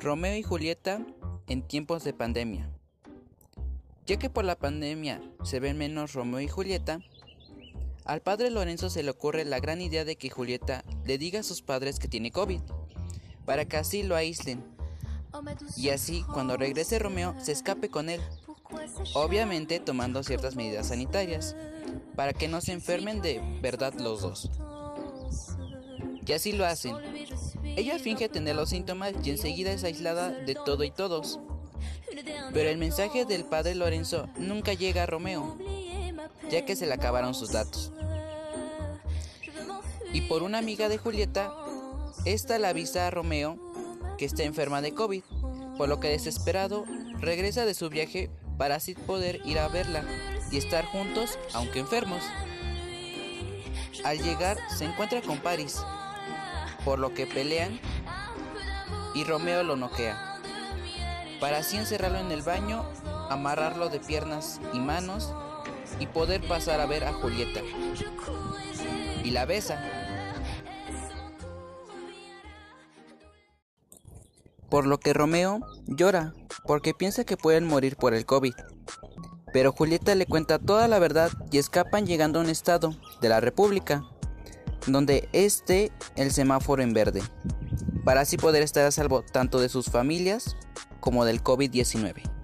Romeo y Julieta en tiempos de pandemia. Ya que por la pandemia se ven menos Romeo y Julieta, al padre Lorenzo se le ocurre la gran idea de que Julieta le diga a sus padres que tiene COVID, para que así lo aíslen, y así cuando regrese Romeo se escape con él, obviamente tomando ciertas medidas sanitarias, para que no se enfermen de verdad los dos. Y así lo hacen, ella finge tener los síntomas y enseguida es aislada de todo y todos. Pero el mensaje del padre Lorenzo nunca llega a Romeo, ya que se le acabaron sus datos. Y por una amiga de Julieta, esta le avisa a Romeo que está enferma de COVID, por lo que desesperado regresa de su viaje para así poder ir a verla y estar juntos, aunque enfermos. Al llegar se encuentra con Paris, por lo que pelean y Romeo lo noquea, para así encerrarlo en el baño, amarrarlo de piernas y manos y poder pasar a ver a Julieta. Y la besa. Por lo que Romeo llora, porque piensa que pueden morir por el COVID. Pero Julieta le cuenta toda la verdad y escapan llegando a un estado de la República donde esté el semáforo en verde, para así poder estar a salvo tanto de sus familias como del COVID-19.